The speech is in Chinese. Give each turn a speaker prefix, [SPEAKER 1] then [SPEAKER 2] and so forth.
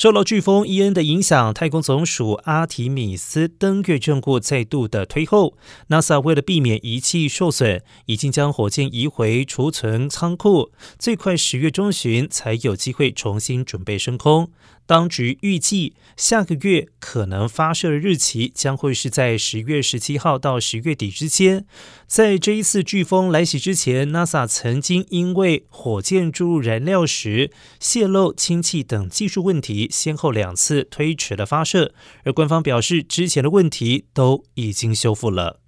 [SPEAKER 1] 受到飓风伊恩的影响，太空总署阿提米斯登月任务再度的推后。NASA 为了避免仪器受损，已经将火箭移回储存仓库，最快十月中旬才有机会重新准备升空。当局预计下个月可能发射的日期将会是在十月十七号到十月底之间。在这一次飓风来袭之前，NASA 曾经因为火箭注入燃料时泄漏氢气等技术问题，先后两次推迟了发射。而官方表示，之前的问题都已经修复了。